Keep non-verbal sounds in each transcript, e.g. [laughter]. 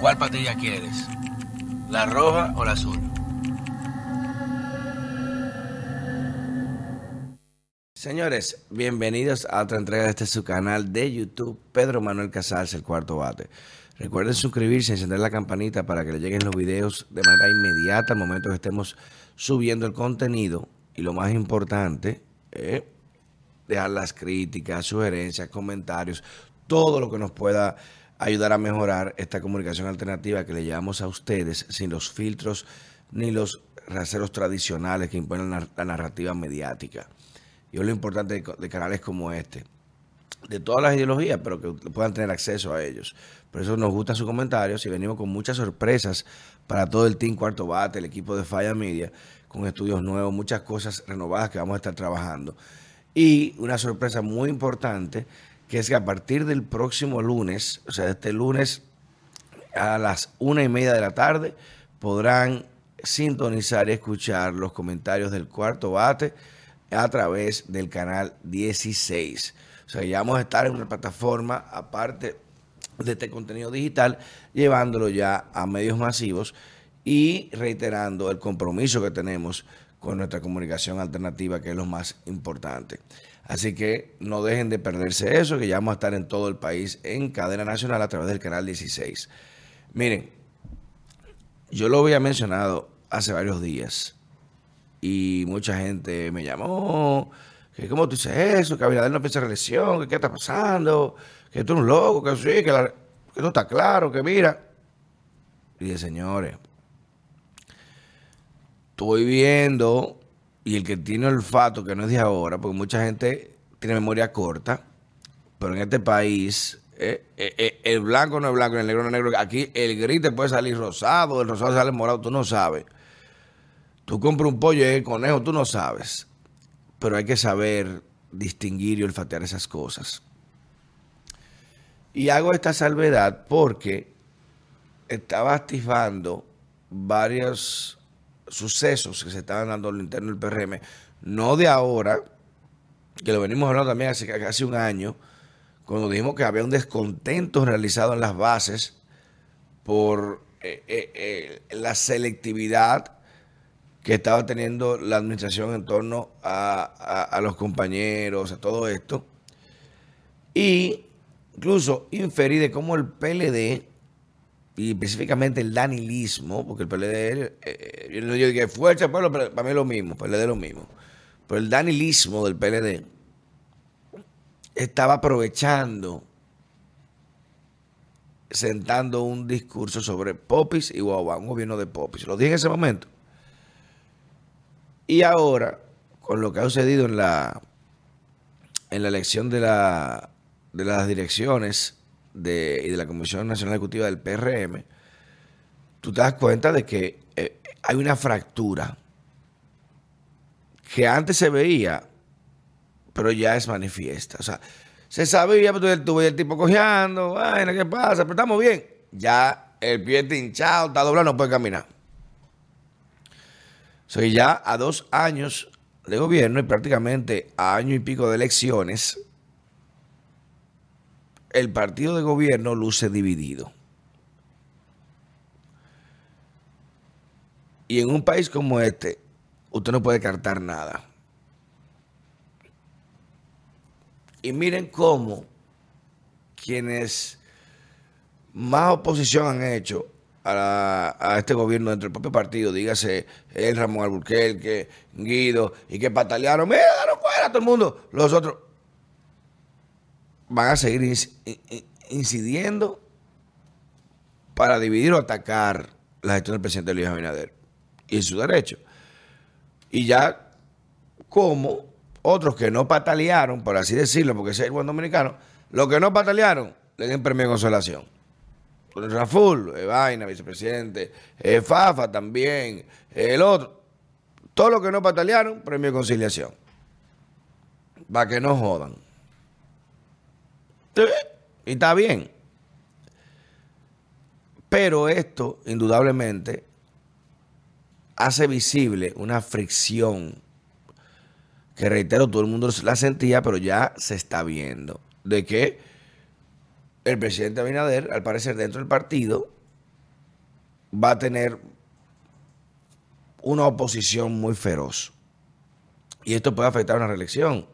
¿Cuál patilla quieres? ¿La roja o la azul? Señores, bienvenidos a otra entrega de este su canal de YouTube, Pedro Manuel Casals, el cuarto bate. Recuerden suscribirse y encender la campanita para que le lleguen los videos de manera inmediata al momento que estemos subiendo el contenido. Y lo más importante, eh, dejar las críticas, sugerencias, comentarios, todo lo que nos pueda ayudar a mejorar esta comunicación alternativa que le llevamos a ustedes sin los filtros ni los raseros tradicionales que imponen la, narrativa mediática. Y es lo importante de, canales como este, de todas las ideologías, pero que puedan tener acceso a ellos. Por eso nos gustan sus comentarios y venimos con muchas sorpresas para todo el Team Cuarto Bate, el equipo de Falla Media, con estudios nuevos, muchas cosas renovadas que vamos a estar trabajando. Y una sorpresa muy importante que es que a partir del próximo lunes, o sea, este lunes a las una y media de la tarde, podrán sintonizar y escuchar los comentarios del cuarto bate a través del canal 16. O sea, ya vamos a estar en una plataforma aparte de este contenido digital, llevándolo ya a medios masivos y reiterando el compromiso que tenemos con nuestra comunicación alternativa, que es lo más importante. Así que no dejen de perderse eso, que ya vamos a estar en todo el país en cadena nacional a través del canal 16. Miren, yo lo había mencionado hace varios días y mucha gente me llamó, que cómo tú dices eso, que Abinader no piensa en reelección, que qué está pasando, que tú eres un loco, que sí, que, no está claro, que mira. Y dije, señores, estoy viendo y el que tiene olfato, que no es de ahora, porque mucha gente tiene memoria corta, pero en este país eh, eh, eh, el blanco no es blanco, el negro no es negro. Aquí el gris te puede salir rosado, el rosado sale morado, tú no sabes. Tú compras un pollo y el conejo, tú no sabes. Pero hay que saber distinguir y olfatear esas cosas. Y hago esta salvedad porque estaba activando varios sucesos que se estaban dando lo interno del PRM, no de ahora, que lo venimos hablando también hace casi un año, cuando dijimos que había un descontento realizado en las bases por eh, eh, eh, la selectividad que estaba teniendo la administración en torno a, a los compañeros, a todo esto. Y incluso inferí de cómo el PLD y específicamente el danilismo, porque el PLD, eh, eh, yo no digo que fuerza pueblo, pero para mí es lo mismo, PLD es lo mismo. Pero el danilismo del PLD estaba aprovechando, sentando un discurso sobre Popis y Guau, un gobierno de Popis. Lo dije en ese momento. Y ahora, con lo que ha sucedido en la, en la elección de, la, de las direcciones de, y de la Comisión Nacional Ejecutiva del PRM, tú te das cuenta de que eh, hay una fractura que antes se veía, pero ya es manifiesta. O sea, se sabía, pero tú el tipo cojeando, bueno, ¿qué pasa? Pero estamos bien. Ya el pie está hinchado, está doblado, no puede caminar. Soy ya a dos años de gobierno y prácticamente a año y pico de elecciones, el partido de gobierno luce dividido. Y en un país como este, usted no puede cartar nada. Y miren cómo quienes más oposición han hecho a, este gobierno dentro del propio partido, dígase el Ramón Alburquerque, Guido, y que patalearon, mira, no fuera todo el mundo, los otros van a seguir incidiendo para dividir o atacar la gestión del presidente Luis Abinader y su derecho. Y ya como otros que no patalearon, por así decirlo, porque es el buen dominicano, los que no patalearon le den premio de consolación. Raful, Vaina, vicepresidente, Fafa también, el otro. Todos los que no patalearon, premio de conciliación. Para que no jodan. Y está bien. Pero esto, indudablemente, hace visible una fricción que reitero, todo el mundo la sentía, pero ya se está viendo. De que el presidente Abinader, al parecer dentro del partido, va a tener una oposición muy feroz. Y esto puede afectar una reelección.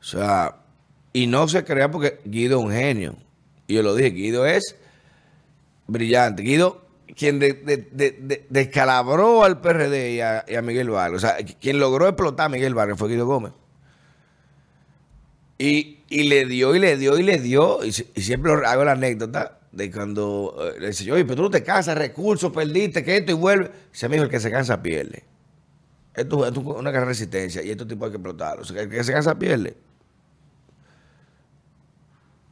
O sea, y no se crea porque Guido es un genio. Y yo lo dije, Guido es brillante. Guido, quien descalabró al PRD y a, Miguel Vargas. O sea, quien logró explotar a Miguel Vargas fue Guido Gómez. Y, le dio y le dio y le dio. Y, siempre hago la anécdota de cuando eh, le dice, oye, pero tú no te cansas, recursos, perdiste, que esto y vuelve. Dice, amigo, el que se cansa pierde. Esto, es una gran resistencia y estos tipos hay que explotar. O sea, el que se cansa pierde.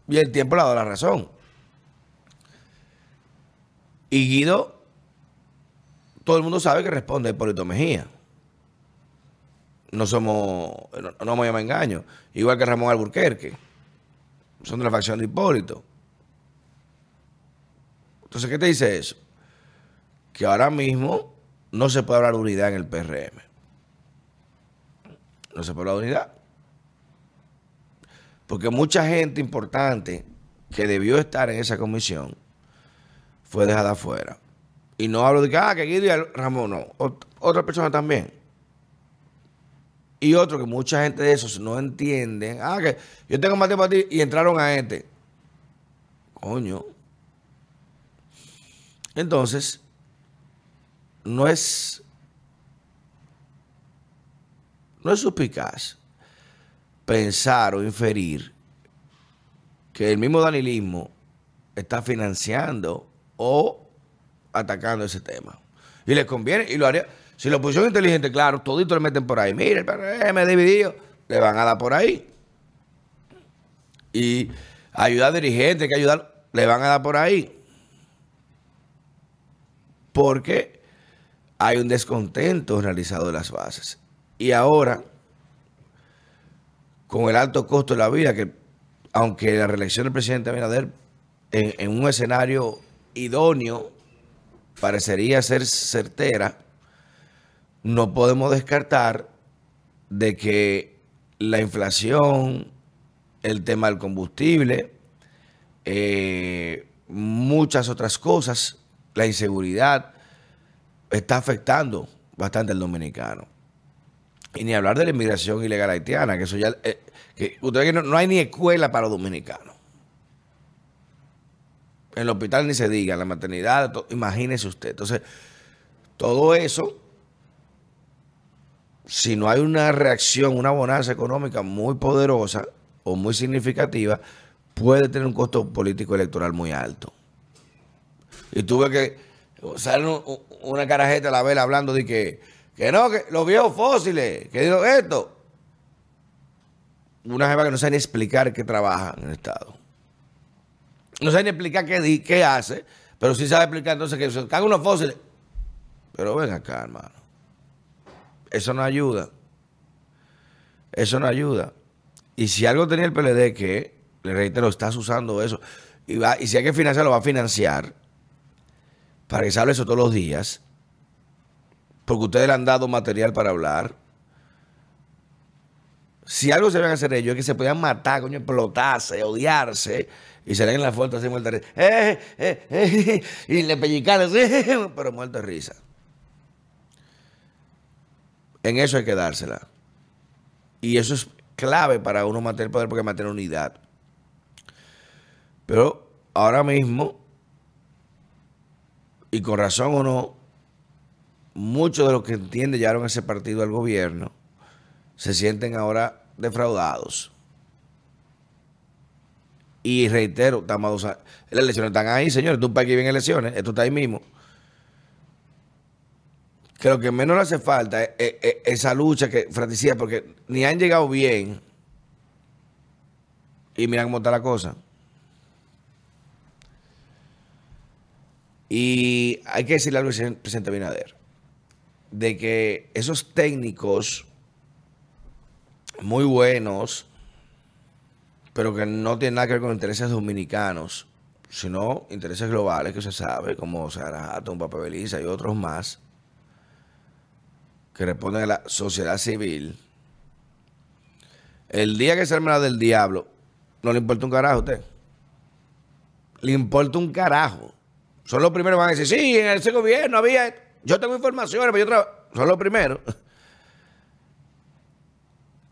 Y el tiempo le ha dado la razón. Y Guido, todo el mundo sabe que responde a Hipólito Mejía. No somos, no, no me llama engaño. Igual que Ramón Alburquerque. Son de la facción de Hipólito. Entonces, ¿qué te dice eso? Que ahora mismo no se puede hablar de unidad en el PRM. No se puede hablar de unidad. Porque mucha gente importante que debió estar en esa comisión fue dejada afuera. Y no hablo de que, ah, que Guido y Ramón, no. otra persona también. Y otro que mucha gente de esos no entienden. Ah, que yo tengo más tiempo a ti y entraron a este. Coño. Entonces, no es, no es suspicaz pensar o inferir que el mismo danilismo está financiando o atacando ese tema. Y les conviene, y lo haría. Si la oposición inteligente, claro, todito le meten por ahí. Mire, el PRM dividido, le van a dar por ahí. Y ayudar a dirigentes, que ayudar, le van a dar por ahí porque hay un descontento realizado de las bases. Y ahora, con el alto costo de la vida, que aunque la reelección del presidente Abinader en, en un escenario idóneo parecería ser certera, no podemos descartar de que la inflación, el tema del combustible, eh, muchas otras cosas la inseguridad está afectando bastante al dominicano. Y ni hablar de la inmigración ilegal haitiana, que eso ya... Eh, que no, no hay ni escuela para dominicanos. En el hospital ni se diga, en la maternidad, imagínese usted. Entonces, todo eso, si no hay una reacción, una bonanza económica muy poderosa o muy significativa, puede tener un costo político electoral muy alto. Y tuve que sale una carajeta a la vela hablando de que, que no, que los viejos fósiles, que digo esto. Una jefa que no sabe ni explicar qué trabaja en el Estado. No sabe ni explicar qué, qué hace, pero sí sabe explicar entonces que se cagan unos fósiles. Pero ven acá, hermano. Eso no ayuda. Eso no ayuda. Y si algo tenía el PLD que, le reitero, estás usando eso, y, va, y si hay que financiarlo, va a financiar para que se hable eso todos los días, porque ustedes le han dado material para hablar. Si algo se van a hacer ellos es que se podían matar, coño, explotarse, odiarse, y se en la foto así muerta de risa, eh, eh, eh, [laughs] y le pellicaron, [laughs] pero muerto de risa. En eso hay que dársela. Y eso es clave para uno mantener poder porque mantiene unidad. Pero ahora mismo y con razón o no, muchos de los que entienden llevaron ese partido al gobierno se sienten ahora defraudados. Y reitero, estamos las elecciones están ahí, señores. Tú para que viven elecciones, esto está ahí mismo. Creo que menos le hace falta esa lucha que fratricida, porque ni han llegado bien. Y miran cómo está la cosa. Y hay que decirle al presidente Binader de que esos técnicos muy buenos, pero que no tienen nada que ver con intereses dominicanos, sino intereses globales que se sabe, como Sarato, un Beliza y otros más, que responden a la sociedad civil. El día que se arme la del diablo, no le importa un carajo a usted. Le importa un carajo. Son los primeros que van a decir, sí, en ese gobierno había, yo tengo informaciones, pero yo trabajo, son los primeros.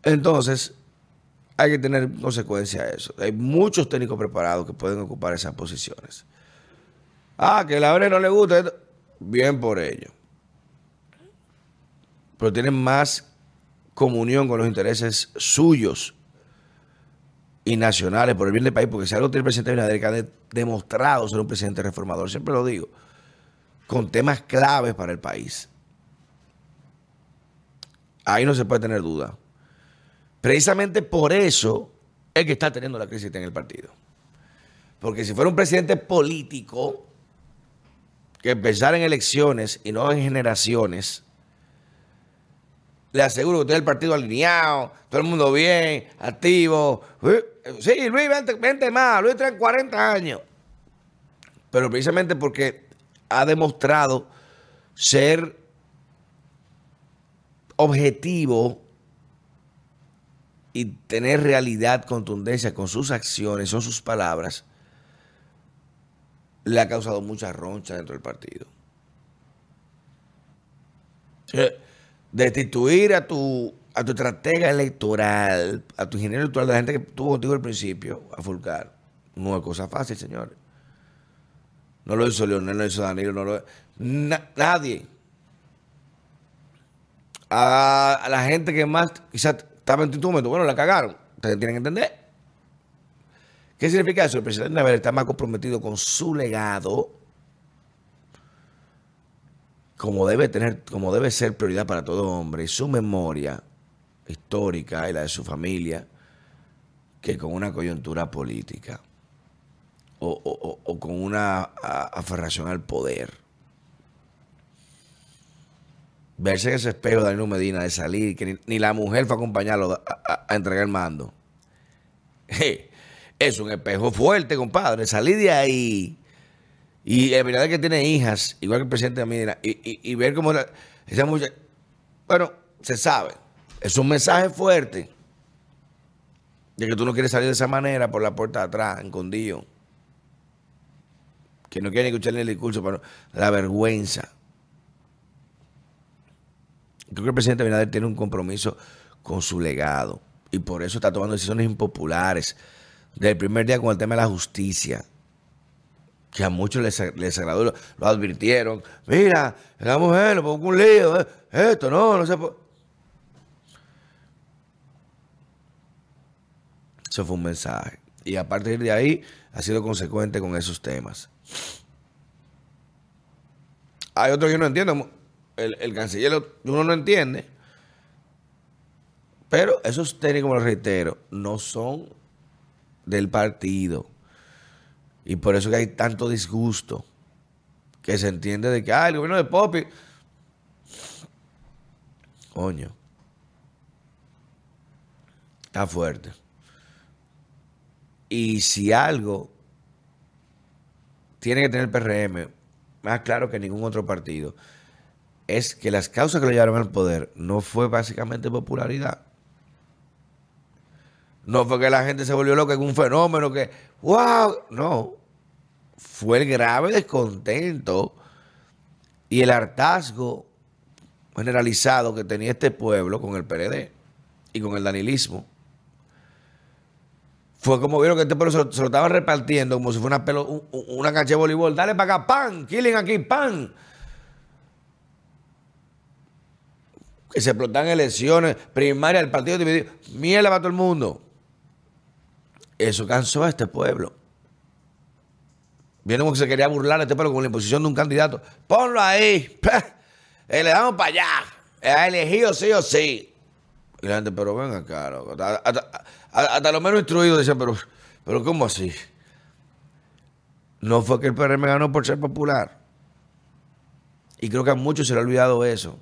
Entonces, hay que tener consecuencia a eso. Hay muchos técnicos preparados que pueden ocupar esas posiciones. Ah, que la no le gusta, bien por ello. Pero tienen más comunión con los intereses suyos y nacionales por el bien del país, porque si algo tiene el presidente Abinader que ha demostrado ser un presidente reformador, siempre lo digo, con temas claves para el país. Ahí no se puede tener duda. Precisamente por eso es que está teniendo la crisis en el partido. Porque si fuera un presidente político que empezara en elecciones y no en generaciones, le aseguro que tiene el partido alineado, todo el mundo bien, activo. Sí, Luis, vente, más, Luis tiene 40 años. Pero precisamente porque ha demostrado ser objetivo y tener realidad, contundencia con sus acciones, son sus palabras, le ha causado mucha roncha dentro del partido. Destituir a tu, a tu estratega electoral, a tu ingeniero electoral, de la gente que tuvo contigo al principio, a Fulcar, no es cosa fácil, señores. No lo hizo Leonel, no lo hizo Danilo, no lo nadie. A, la gente que más quizás estaba en tu momento, bueno, la cagaron. Ustedes tienen que entender. ¿Qué significa eso? El presidente Navarro está más comprometido con su legado, como debe tener, como debe ser prioridad para todo hombre, y su memoria histórica y la de su familia, que con una coyuntura política o, con una aferración al poder. Verse en ese espejo de Danilo Medina de salir, que ni, la mujer fue a acompañarlo a, entregar el mando. es un espejo fuerte, compadre. Salir de ahí y el verdad que tiene hijas, igual que el presidente de Medina, y, ver cómo esa mujer, bueno, se sabe. Es un mensaje fuerte de que tú no quieres salir de esa manera por la puerta de atrás, escondido. Que no quieren escuchar el discurso, pero la vergüenza. Creo que el presidente Abinader tiene un compromiso con su legado y por eso está tomando decisiones impopulares del primer día con el tema de la justicia, que a muchos les, les agradó, lo, advirtieron. Mira, la mujer, le pongo un lío, eh, esto no, no se puede. Eso fue un mensaje. Y a partir de ahí ha sido consecuente con esos temas. Hay otro que no entiendo. El, el canciller uno no entiende. Pero esos técnicos, como lo reitero, no son del partido. Y por eso que hay tanto disgusto. Que se entiende de que, ah, el gobierno de Popi. Coño. Está fuerte. Y si algo tiene que tener el PRM, más claro que ningún otro partido, es que las causas que lo llevaron al poder no fue básicamente popularidad. No fue que la gente se volvió loca en un fenómeno que, wow, no. Fue el grave descontento y el hartazgo generalizado que tenía este pueblo con el PLD y con el danilismo. Fue como vieron que este pueblo se lo, estaba repartiendo como si fuera una, pelo, una cancha de voleibol. Dale para acá, pan, killing aquí, pan. Que se explotan elecciones primarias, el partido dividido. Mierda para todo el mundo. Eso cansó a este pueblo. Vieron que se quería burlar a este pueblo con la imposición de un candidato. Ponlo ahí. [laughs] Eh, le damos para allá. Ha elegido sí o sí. Y la gente, pero ven acá, hasta, los menos instruidos decían, pero, pero ¿cómo así? No fue que el PRM ganó por ser popular. Y creo que a muchos se le ha olvidado eso.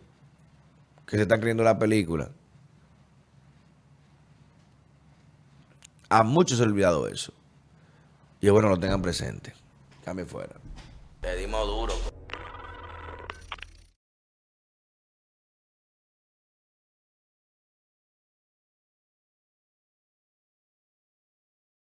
Que se está creyendo la película. A muchos se ha olvidado eso. Y es bueno lo tengan presente. Cambio fuera. Le dimos duro.